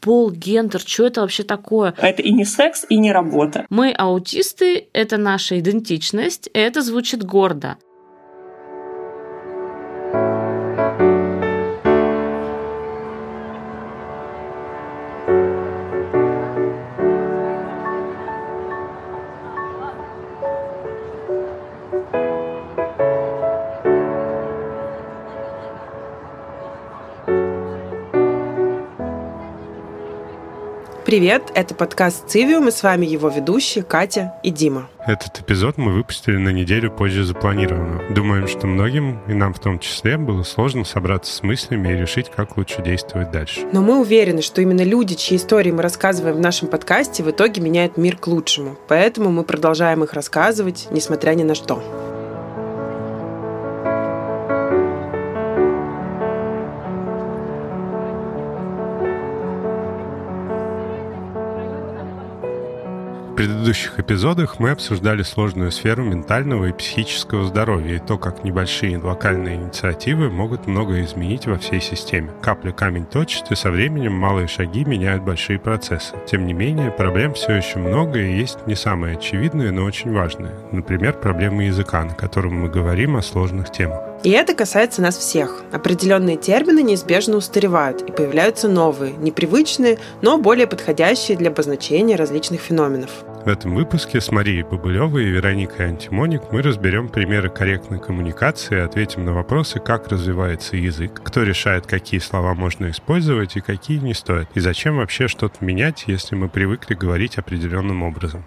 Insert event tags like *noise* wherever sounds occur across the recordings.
пол, гендер, что это вообще такое? Это и не секс, и не работа. Мы аутисты, это наша идентичность, это звучит гордо. Привет, это подкаст «Цивиум», и с вами его ведущие Катя и Дима. Этот эпизод мы выпустили на неделю позже запланированного. Думаем, что многим, и нам в том числе, было сложно собраться с мыслями и решить, как лучше действовать дальше. Но мы уверены, что именно люди, чьи истории мы рассказываем в нашем подкасте, в итоге меняют мир к лучшему. Поэтому мы продолжаем их рассказывать, несмотря ни на что. Предыдущих эпизодах мы обсуждали сложную сферу ментального и психического здоровья и то, как небольшие локальные инициативы могут многое изменить во всей системе. Капля камень точит, и со временем малые шаги меняют большие процессы. Тем не менее, проблем все еще много и есть не самые очевидные, но очень важные. Например, проблемы языка, на котором мы говорим о сложных темах. И это касается нас всех. Определенные термины неизбежно устаревают, и появляются новые, непривычные, но более подходящие для обозначения различных феноменов. В этом выпуске с Марией Бабылевой и Вероникой Антимоник мы разберем примеры корректной коммуникации и ответим на вопросы, как развивается язык, кто решает, какие слова можно использовать и какие не стоит, и зачем вообще что-то менять, если мы привыкли говорить определенным образом.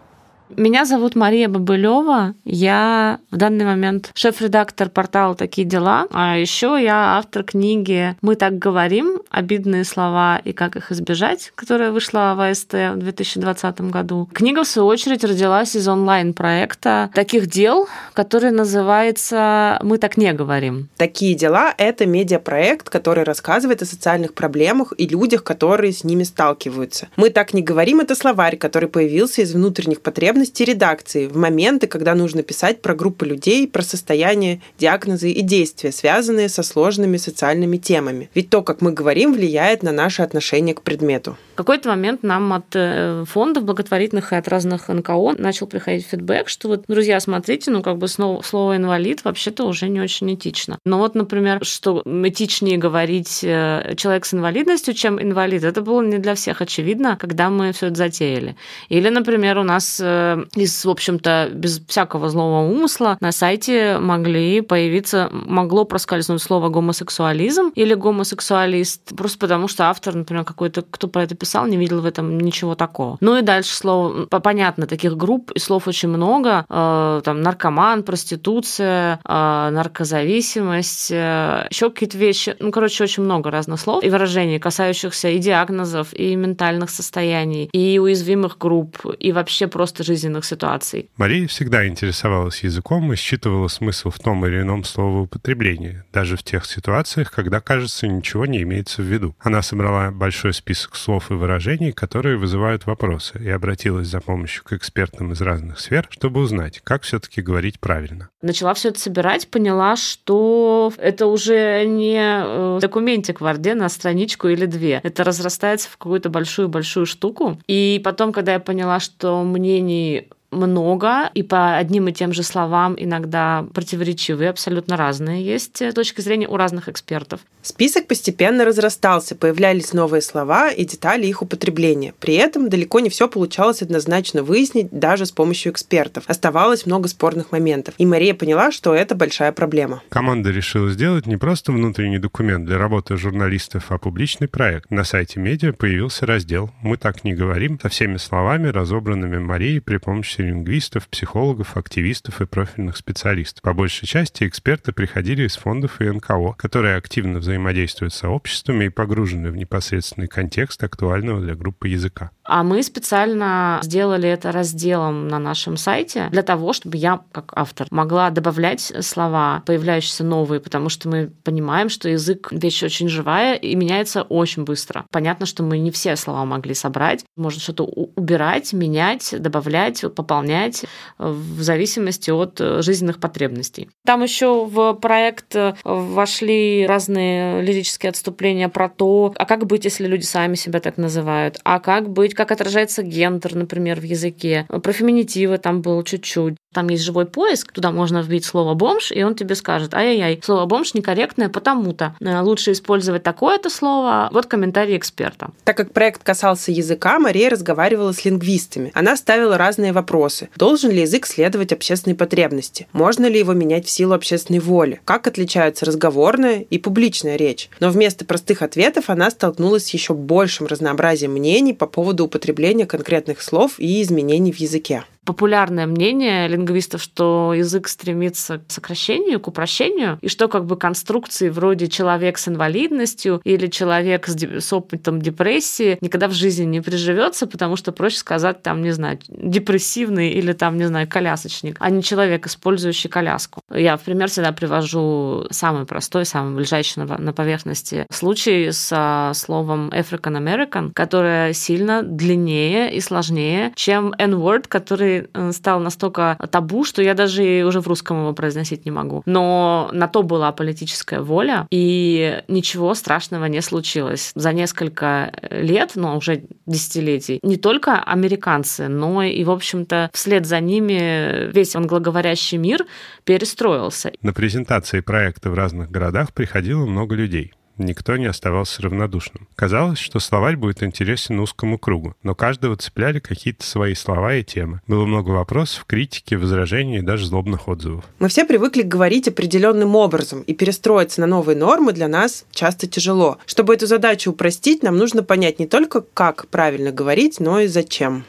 Меня зовут Мария Бабылева. Я в данный момент шеф-редактор портала «Такие дела». А еще я автор книги «Мы так говорим. Обидные слова и как их избежать», которая вышла в АСТ в 2020 году. Книга, в свою очередь, родилась из онлайн-проекта таких дел, который называется «Мы так не говорим». «Такие дела» — это медиапроект, который рассказывает о социальных проблемах и людях, которые с ними сталкиваются. «Мы так не говорим» — это словарь, который появился из внутренних потребностей потребности редакции в моменты, когда нужно писать про группы людей, про состояние, диагнозы и действия, связанные со сложными социальными темами. Ведь то, как мы говорим, влияет на наше отношение к предмету. В какой-то момент нам от э, фондов благотворительных и от разных НКО начал приходить фидбэк, что вот, друзья, смотрите, ну как бы снова, слово инвалид вообще-то уже не очень этично. Но вот, например, что этичнее говорить э, человек с инвалидностью, чем инвалид, это было не для всех очевидно, когда мы все это затеяли. Или, например, у нас э, из, в общем-то, без всякого злого умысла на сайте могли появиться, могло проскользнуть слово гомосексуализм или гомосексуалист, просто потому что автор, например, какой-то, кто про это писал, не видел в этом ничего такого. Ну и дальше слово, понятно, таких групп и слов очень много, э, там наркоман, проституция, э, наркозависимость, э, еще какие-то вещи, ну, короче, очень много разных слов и выражений, касающихся и диагнозов, и ментальных состояний, и уязвимых групп, и вообще просто жизни жизненных ситуаций. Мария всегда интересовалась языком и считывала смысл в том или ином словоупотреблении, даже в тех ситуациях, когда, кажется, ничего не имеется в виду. Она собрала большой список слов и выражений, которые вызывают вопросы, и обратилась за помощью к экспертам из разных сфер, чтобы узнать, как все-таки говорить правильно. Начала все это собирать, поняла, что это уже не э, документик в Орде на страничку или две. Это разрастается в какую-то большую-большую штуку. И потом, когда я поняла, что мнений они много, и по одним и тем же словам иногда противоречивые, абсолютно разные есть э, точки зрения у разных экспертов. Список постепенно разрастался, появлялись новые слова и детали их употребления. При этом далеко не все получалось однозначно выяснить даже с помощью экспертов. Оставалось много спорных моментов. И Мария поняла, что это большая проблема. Команда решила сделать не просто внутренний документ для работы журналистов, а публичный проект. На сайте медиа появился раздел «Мы так не говорим» со всеми словами, разобранными Марией при помощи лингвистов, психологов, активистов и профильных специалистов. По большей части эксперты приходили из фондов и НКО, которые активно взаимодействуют с сообществами и погружены в непосредственный контекст актуального для группы языка. А мы специально сделали это разделом на нашем сайте для того, чтобы я, как автор, могла добавлять слова, появляющиеся новые, потому что мы понимаем, что язык вещь очень живая и меняется очень быстро. Понятно, что мы не все слова могли собрать. Можно что-то убирать, менять, добавлять, пополнять в зависимости от жизненных потребностей. Там еще в проект вошли разные лирические отступления про то, а как быть, если люди сами себя так называют, а как быть, как отражается гендер, например, в языке. Про феминитивы там было чуть-чуть. Там есть живой поиск, туда можно вбить слово «бомж», и он тебе скажет, ай-яй-яй, слово «бомж» некорректное потому-то. Э, лучше использовать такое-то слово. Вот комментарий эксперта. Так как проект касался языка, Мария разговаривала с лингвистами. Она ставила разные вопросы. Должен ли язык следовать общественной потребности? Можно ли его менять в силу общественной воли? Как отличаются разговорная и публичная речь? Но вместо простых ответов она столкнулась с еще большим разнообразием мнений по поводу употребления конкретных слов и изменений в языке популярное мнение лингвистов, что язык стремится к сокращению, к упрощению, и что как бы конструкции вроде человек с инвалидностью или человек с, с опытом депрессии никогда в жизни не приживется, потому что проще сказать там, не знаю, депрессивный или там, не знаю, колясочник, а не человек, использующий коляску. Я в пример всегда привожу самый простой, самый ближайший на, на поверхности случай с словом African American, которое сильно длиннее и сложнее, чем N-word, который Э, стал настолько табу, что я даже уже в русском его произносить не могу. Но на то была политическая воля, и ничего страшного не случилось. За несколько лет, но уже десятилетий, не только американцы, но и, в общем-то, вслед за ними весь англоговорящий мир перестроился. На презентации проекта в разных городах приходило много людей. Никто не оставался равнодушным. Казалось, что словарь будет интересен узкому кругу, но каждого цепляли какие-то свои слова и темы. Было много вопросов, критики, возражений и даже злобных отзывов. Мы все привыкли говорить определенным образом, и перестроиться на новые нормы для нас часто тяжело. Чтобы эту задачу упростить, нам нужно понять не только, как правильно говорить, но и зачем.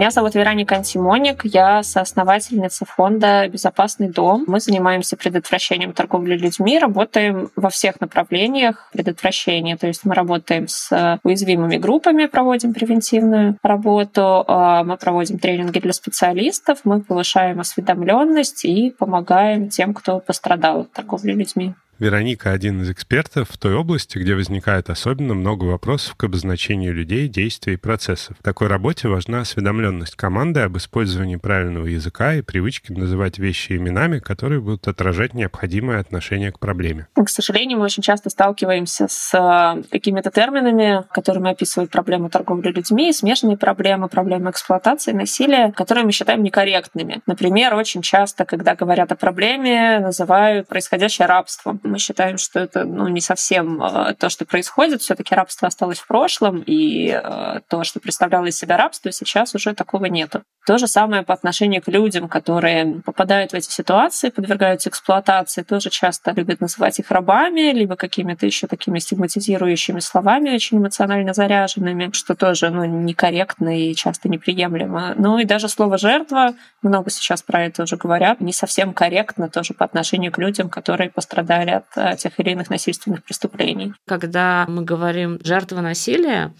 Меня зовут Вероника Антимоник, я соосновательница фонда «Безопасный дом». Мы занимаемся предотвращением торговли людьми, работаем во всех направлениях предотвращения. То есть мы работаем с уязвимыми группами, проводим превентивную работу, а, мы проводим тренинги для специалистов, мы повышаем осведомленность и помогаем тем, кто пострадал от торговли людьми. Вероника один из экспертов в той области, где возникает особенно много вопросов к обозначению людей, действий и процессов. В такой работе важна осведомленность команды об использовании правильного языка и привычке называть вещи именами, которые будут отражать необходимое отношение к проблеме. К сожалению, мы очень часто сталкиваемся с э, какими-то терминами, которыми описывают проблему торговли людьми, смешанные проблемы, проблемы эксплуатации, насилия, которые мы считаем некорректными. Например, очень часто, когда говорят о проблеме, называют происходящее рабством мы считаем, что это ну, не совсем э, то, что происходит. Все-таки рабство осталось в прошлом, и э, то, что представляло из себя рабство, сейчас уже такого нету. То же самое по отношению к людям, которые попадают в эти ситуации, подвергаются эксплуатации, тоже часто любят называть их рабами, либо какими-то еще такими стигматизирующими словами, очень эмоционально заряженными, что тоже ну, некорректно и часто неприемлемо. Ну и даже слово «жертва», много сейчас про это уже говорят, не совсем корректно тоже по отношению к людям, которые пострадали от э, тех или иных насильственных преступлений. Когда мы говорим «жертва насилия»,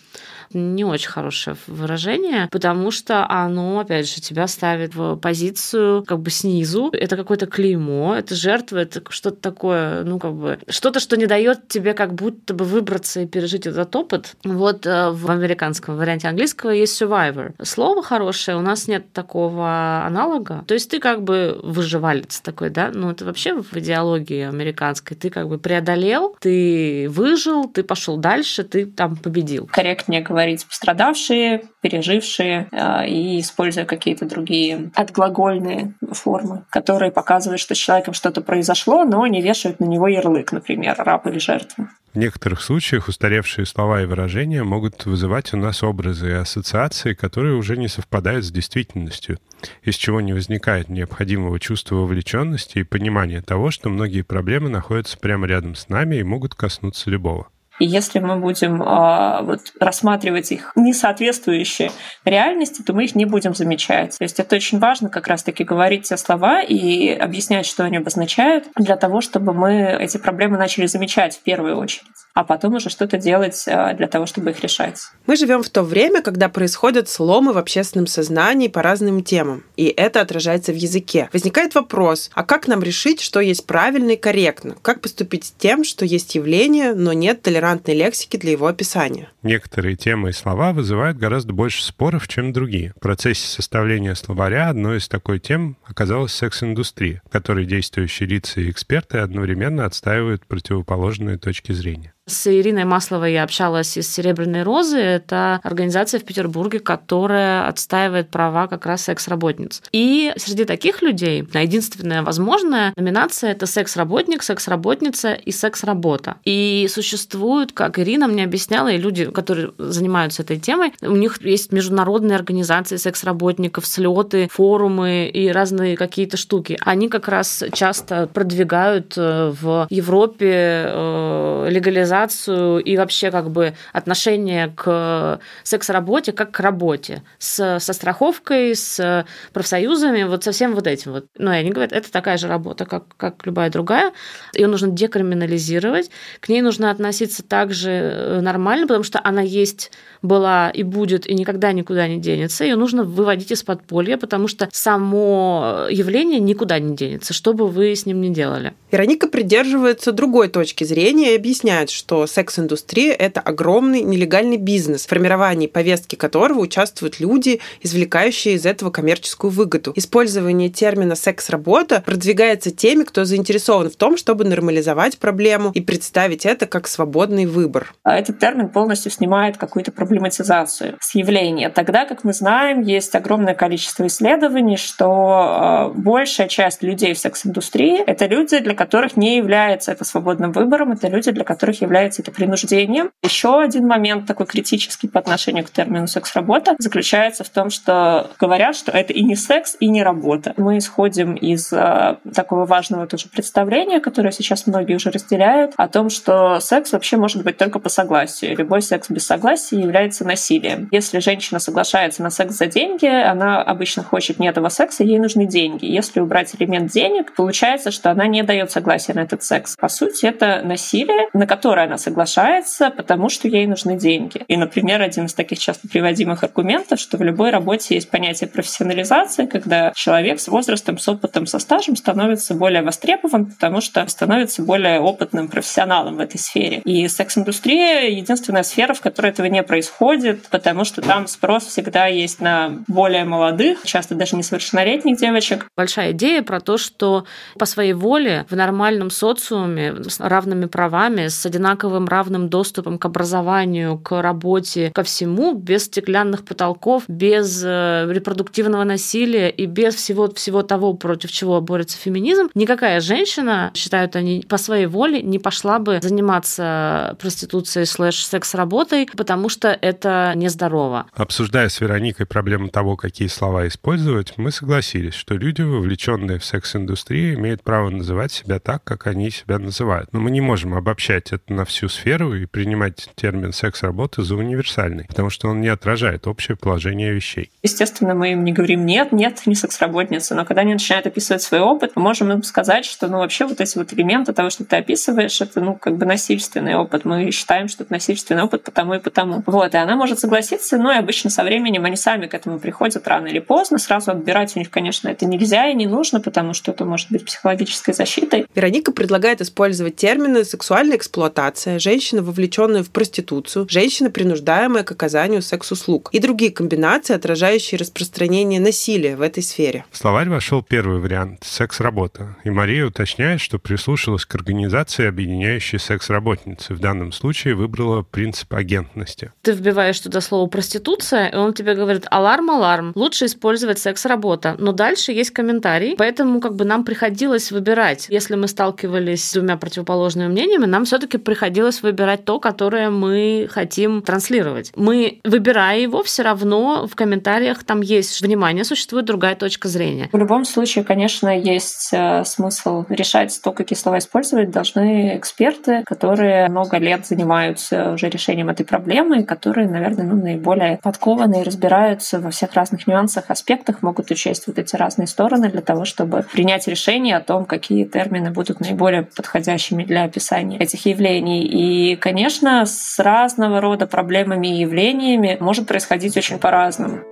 не очень хорошее выражение, потому что оно, опять же, тебя ставит в позицию как бы снизу. Это какое-то клеймо, это жертва, это что-то такое, ну, как бы, что-то, что не дает тебе как будто бы выбраться и пережить этот опыт. Вот э, в американском варианте английского есть survivor. Слово хорошее, у нас нет такого аналога. То есть ты как бы выживалец такой, да? Ну, это вообще в идеологии американской. Ты как бы преодолел, ты выжил, ты пошел дальше, ты там победил. Корректнее говорить говорить пострадавшие, пережившие э, и используя какие-то другие отглагольные формы, которые показывают, что с человеком что-то произошло, но не вешают на него ярлык, например, раб или жертва. В некоторых случаях устаревшие слова и выражения могут вызывать у нас образы и ассоциации, которые уже не совпадают с действительностью, из чего не возникает необходимого чувства вовлеченности и понимания того, что многие проблемы находятся прямо рядом с нами и могут коснуться любого. И если мы будем э, вот, рассматривать их несоответствующие реальности, то мы их не будем замечать. То есть это очень важно как раз-таки говорить те слова и объяснять, что они обозначают, для того, чтобы мы эти проблемы начали замечать в первую очередь а потом уже что-то делать а, для того, чтобы их решать. Мы живем в то время, когда происходят сломы в общественном сознании по разным темам, и это отражается в языке. Возникает вопрос, а как нам решить, что есть правильно и корректно? Как поступить с тем, что есть явление, но нет толерантной лексики для его описания? Некоторые темы и слова вызывают гораздо больше споров, чем другие. В процессе составления словаря одной из такой тем оказалась секс-индустрия, в которой действующие лица и эксперты одновременно отстаивают противоположные точки зрения. С Ириной Масловой я общалась из «Серебряной розы». Это организация в Петербурге, которая отстаивает права как раз секс-работниц. И среди таких людей единственная возможная номинация – это секс-работник, секс-работница и секс-работа. И существуют, как Ирина мне объясняла, и люди, которые занимаются этой темой, у них есть международные организации секс-работников, слеты, форумы и разные какие-то штуки. Они как раз часто продвигают э, в Европе э, легализацию организацию и вообще как бы отношение к секс-работе как к работе с, со страховкой, с профсоюзами, вот со всем вот этим вот. Но они говорят, это такая же работа, как, как любая другая. Ее нужно декриминализировать, к ней нужно относиться также э, нормально, потому что она есть, была и будет, и никогда никуда не денется. Ее нужно выводить из подполья, потому что само явление никуда не денется, что бы вы с ним ни делали. Вероника придерживается другой точки зрения и объясняет, что секс-индустрия – это огромный нелегальный бизнес, в формировании повестки которого участвуют люди, извлекающие из этого коммерческую выгоду. Использование термина «секс-работа» продвигается теми, кто заинтересован в том, чтобы нормализовать проблему и представить это как свободный выбор. А этот термин полностью снимает какую-то проблематизацию с явления. Тогда, как мы знаем, есть огромное количество исследований, что э, большая часть людей в секс-индустрии — это люди, для которых не является это свободным выбором, это люди, для которых является это принуждением. Еще один момент такой критический по отношению к термину секс-работа заключается в том, что говорят, что это и не секс, и не работа. Мы исходим из э, такого важного тоже представления, которое сейчас многие уже разделяют, о том, что секс вообще может быть только по согласию. Любой секс без согласия является насилием. Если женщина соглашается на секс за деньги, она обычно хочет не этого секса, ей нужны деньги. Если убрать элемент денег, получается, что она не дает согласия на этот секс. По сути, это насилие, на которое которой она соглашается, потому что ей нужны деньги. И, например, один из таких часто приводимых аргументов, что в любой работе есть понятие профессионализации, когда человек с возрастом, с опытом, со стажем становится более востребован, потому что становится более опытным профессионалом в этой сфере. И секс-индустрия — единственная сфера, в которой этого не происходит, потому что там спрос всегда есть на более молодых, часто даже несовершеннолетних девочек. Большая идея про то, что по своей воле в нормальном социуме с равными правами, с одинаковыми одинаковым равным доступом к образованию, к работе, ко всему, без стеклянных потолков, без э, репродуктивного насилия и без всего, всего того, против чего борется феминизм, никакая женщина, считают они, по своей воле не пошла бы заниматься проституцией слэш-секс-работой, потому что это нездорово. Обсуждая с Вероникой проблему того, какие слова использовать, мы согласились, что люди, вовлеченные в секс-индустрию, имеют право называть себя так, как они себя называют. Но мы не можем обобщать это на всю сферу и принимать термин секс-работы за универсальный, потому что он не отражает общее положение вещей. Естественно, мы им не говорим «нет, нет, не секс-работница», но когда они начинают описывать свой опыт, мы можем им сказать, что ну вообще вот эти вот элементы того, что ты описываешь, это ну как бы насильственный опыт. Мы считаем, что это насильственный опыт потому и потому. Вот, и она может согласиться, но и обычно со временем они сами к этому приходят рано или поздно. Сразу отбирать у них, конечно, это нельзя и не нужно, потому что это может быть психологической защитой. Вероника предлагает использовать термины сексуальная эксплуатация эксплуатация, женщина, вовлеченная в проституцию, женщина, принуждаемая к оказанию секс-услуг и другие комбинации, отражающие распространение насилия в этой сфере. В словарь вошел первый вариант – секс-работа. И Мария уточняет, что прислушалась к организации, объединяющей секс-работницы. В данном случае выбрала принцип агентности. Ты вбиваешь туда слово проституция, и он тебе говорит аларм, аларм, лучше использовать секс-работа. Но дальше есть комментарий, поэтому как бы нам приходилось выбирать. Если мы сталкивались с двумя противоположными мнениями, нам все-таки приходилось выбирать то, которое мы хотим транслировать. Мы, выбирая его, все равно в комментариях там есть внимание, существует другая точка зрения. В любом случае, конечно, есть э, смысл решать то, какие слова использовать, должны эксперты, которые много лет занимаются уже решением этой проблемы, которые, наверное, ну, наиболее подкованные, разбираются во всех разных нюансах, аспектах, могут учесть вот эти разные стороны для того, чтобы принять решение о том, какие термины будут наиболее подходящими для описания этих явлений. И, конечно, с разного рода проблемами и явлениями может происходить очень по-разному.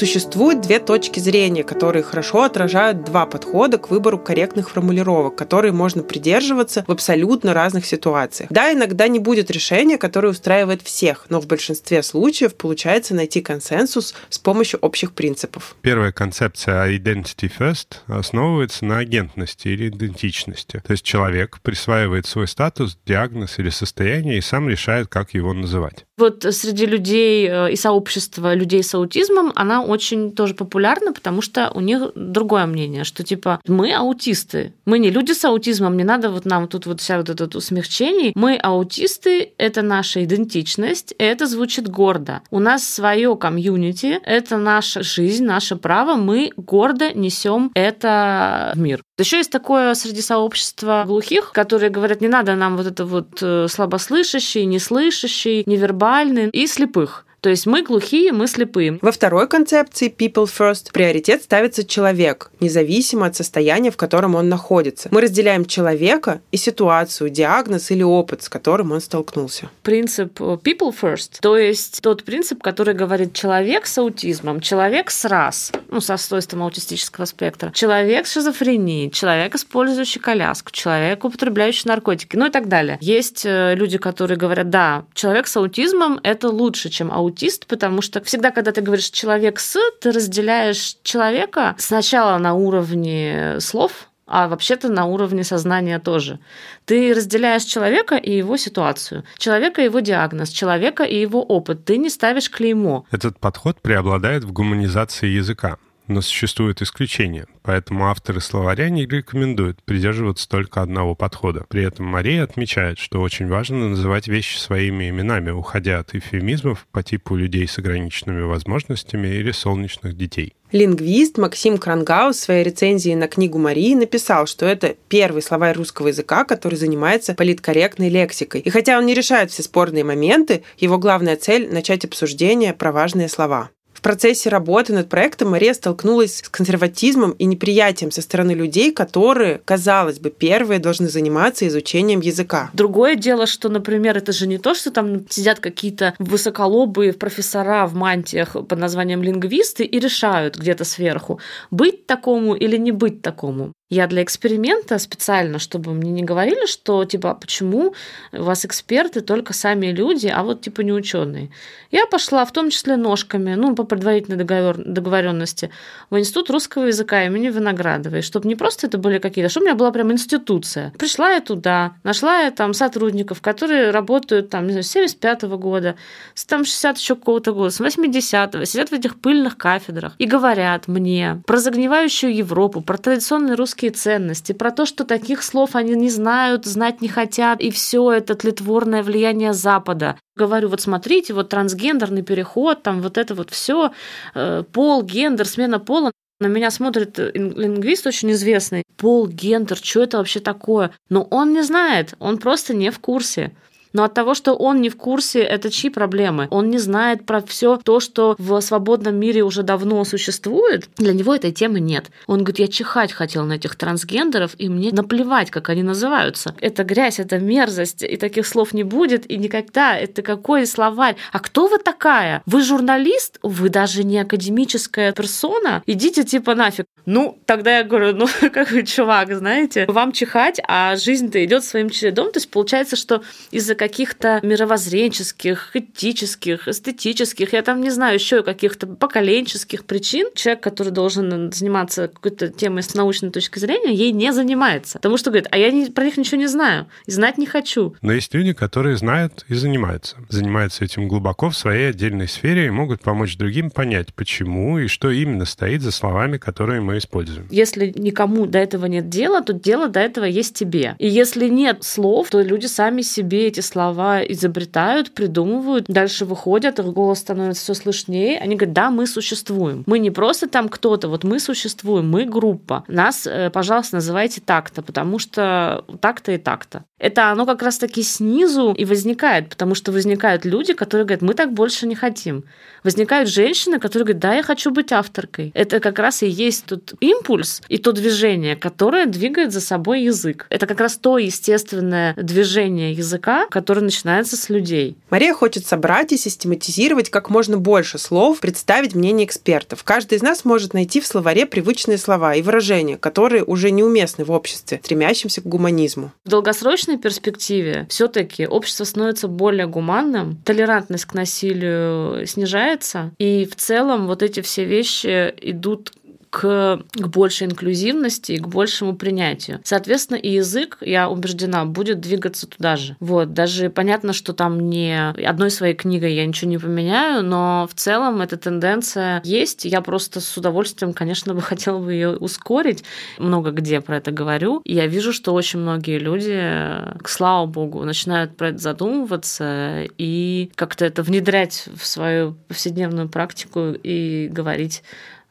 Существует две точки зрения, которые хорошо отражают два подхода к выбору корректных формулировок, которые можно придерживаться в абсолютно разных ситуациях. Да, иногда не будет решения, которое устраивает всех, но в большинстве случаев получается найти консенсус с помощью общих принципов. Первая концепция identity first основывается на агентности или идентичности. То есть человек присваивает свой статус, диагноз или состояние и сам решает, как его называть. Вот среди людей э, и сообщества людей с аутизмом она очень тоже популярна, потому что у них другое мнение, что типа мы аутисты, мы не люди с аутизмом, не надо вот нам тут вот вся вот этот усмягчений. Мы аутисты, это наша идентичность, это звучит гордо. У нас свое комьюнити, это наша жизнь, наше право, мы гордо несем это в мир. Еще есть такое среди сообщества глухих, которые говорят, не надо нам вот это вот э, слабослышащий, неслышащий, невербальный и слепых. То есть мы глухие, мы слепые. Во второй концепции People First приоритет ставится человек, независимо от состояния, в котором он находится. Мы разделяем человека и ситуацию, диагноз или опыт, с которым он столкнулся. Принцип э, People First, то есть тот принцип, который говорит человек с аутизмом, человек с РАС, ну, со свойством аутистического спектра, человек с шизофренией, человек, использующий коляску, человек, употребляющий наркотики, ну и так далее. Есть э, люди, которые говорят, да, человек с аутизмом – это лучше, чем аутизм аутист, потому что всегда, когда ты говоришь человек с, ты разделяешь человека сначала на уровне слов, а вообще-то на уровне сознания тоже. Ты разделяешь человека и его ситуацию, человека и его диагноз, человека и его опыт. Ты не ставишь клеймо. Этот подход преобладает в гуманизации языка но существуют исключения, поэтому авторы словаря не рекомендуют придерживаться только одного подхода. При этом Мария отмечает, что очень важно называть вещи своими именами, уходя от эвфемизмов по типу людей с ограниченными возможностями или солнечных детей. Лингвист Максим Крангаус в своей рецензии на книгу Марии написал, что это первый словарь русского языка, который занимается политкорректной лексикой. И хотя он не решает все спорные моменты, его главная цель – начать обсуждение про важные слова. В процессе работы над проектом Мария столкнулась с консерватизмом и неприятием со стороны людей, которые, казалось бы, первые должны заниматься изучением языка. Другое дело, что, например, это же не то, что там сидят какие-то высоколобые профессора в мантиях под названием лингвисты и решают где-то сверху, быть такому или не быть такому. Я для эксперимента специально, чтобы мне не говорили, что типа, «А почему у вас эксперты только сами люди, а вот типа не ученые. Я пошла в том числе ножками, ну, по предварительной договор, договоренности, в Институт русского языка имени Виноградовой, чтобы не просто это были какие-то, чтобы у меня была прям институция. Пришла я туда, нашла я там сотрудников, которые работают там, не знаю, с 75 -го года, с там 60 еще какого-то года, с 80-го, сидят в этих пыльных кафедрах и говорят мне про загнивающую Европу, про традиционный русский русские ценности, про то, что таких слов они не знают, знать не хотят, и все это тлетворное влияние Запада. Говорю, вот смотрите, вот трансгендерный переход, там вот это вот все, э, пол, гендер, смена пола. На меня смотрит лингвист очень известный. Пол, гендер, что это вообще такое? Но он не знает, он просто не в курсе. Но от того, что он не в курсе, это чьи проблемы? Он не знает про все то, что в свободном мире уже давно существует. Для него этой темы нет. Он говорит, я чихать хотел на этих трансгендеров, и мне наплевать, как они называются. Это грязь, это мерзость, и таких слов не будет, и никогда. Это какой словарь? А кто вы такая? Вы журналист? Вы даже не академическая персона? Идите типа нафиг. Ну, тогда я говорю, ну, *laughs* как вы, чувак, знаете, вам чихать, а жизнь-то идет своим чередом. То есть получается, что из-за каких-то мировоззренческих, этических, эстетических, я там не знаю, еще каких-то поколенческих причин, человек, который должен заниматься какой-то темой с научной точки зрения, ей не занимается. Потому что говорит, а я не, про них ничего не знаю и знать не хочу. Но есть люди, которые знают и занимаются. Занимаются этим глубоко в своей отдельной сфере и могут помочь другим понять, почему и что именно стоит за словами, которые мы используем. Если никому до этого нет дела, то дело до этого есть тебе. И если нет слов, то люди сами себе эти слова изобретают, придумывают, дальше выходят, их голос становится все слышнее. Они говорят, да, мы существуем. Мы не просто там кто-то, вот мы существуем, мы группа. Нас, э, пожалуйста, называйте так-то, потому что так-то и так-то. Это оно как раз-таки снизу и возникает, потому что возникают люди, которые говорят, мы так больше не хотим. Возникают женщины, которые говорят, да, я хочу быть авторкой. Это как раз и есть тот импульс и то движение, которое двигает за собой язык. Это как раз то естественное движение языка, которое начинается с людей. Мария хочет собрать и систематизировать как можно больше слов, представить мнение экспертов. Каждый из нас может найти в словаре привычные слова и выражения, которые уже неуместны в обществе, стремящемся к гуманизму. В долгосрочной перспективе все-таки общество становится более гуманным, толерантность к насилию снижается, и в целом вот эти все вещи идут к, к большей инклюзивности и к большему принятию. Соответственно, и язык, я убеждена, будет двигаться туда же. Вот, даже понятно, что там не одной своей книгой я ничего не поменяю, но в целом эта тенденция есть. Я просто с удовольствием, конечно, *laughs* бы хотела бы ее ускорить. Много где про это говорю. Я вижу, что очень многие люди, к слава богу, начинают про это задумываться и как-то это внедрять в свою повседневную практику и говорить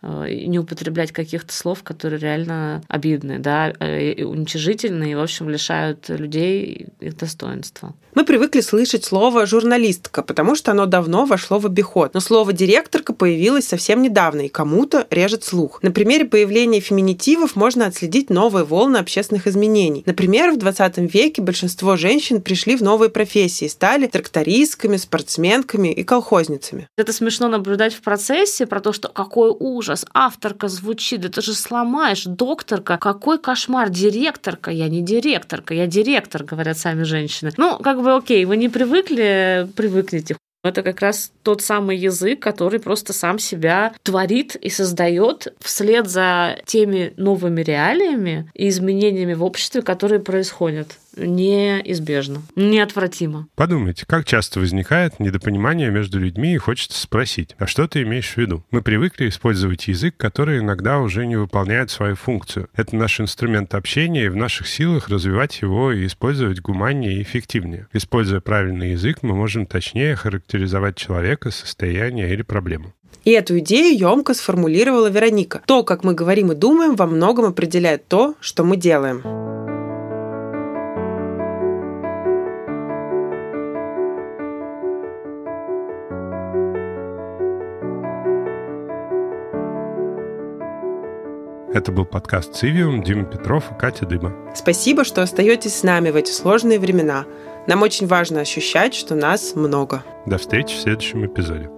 не употреблять каких-то слов, которые реально обидны, да, э, и уничижительные, и, в общем, лишают людей их достоинства. Мы привыкли слышать слово «журналистка», потому что оно давно вошло в обиход. Но слово «директорка» появилось совсем недавно, и кому-то режет слух. На примере появления феминитивов можно отследить новые волны общественных изменений. Например, в 20 веке большинство женщин пришли в новые профессии, стали трактористками, спортсменками и колхозницами. Это смешно наблюдать в процессе про то, что какой ужас, авторка звучит, это же сломаешь, докторка, какой кошмар, директорка, я не директорка, я директор, говорят сами женщины. Ну, как бы окей, вы не привыкли, привыкните. Это как раз тот самый язык, который просто сам себя творит и создает вслед за теми новыми реалиями и изменениями в обществе, которые происходят неизбежно, неотвратимо. Подумайте, как часто возникает недопонимание между людьми и хочется спросить, а что ты имеешь в виду? Мы привыкли использовать язык, который иногда уже не выполняет свою функцию. Это наш инструмент общения, и в наших силах развивать его и использовать гуманнее и эффективнее. Используя правильный язык, мы можем точнее характеризовать человека, состояние или проблему. И эту идею емко сформулировала Вероника. То, как мы говорим и думаем, во многом определяет то, что мы делаем. Это был подкаст «Цивиум», Дима Петров и Катя Дыба. Спасибо, что остаетесь с нами в эти сложные времена. Нам очень важно ощущать, что нас много. До встречи в следующем эпизоде.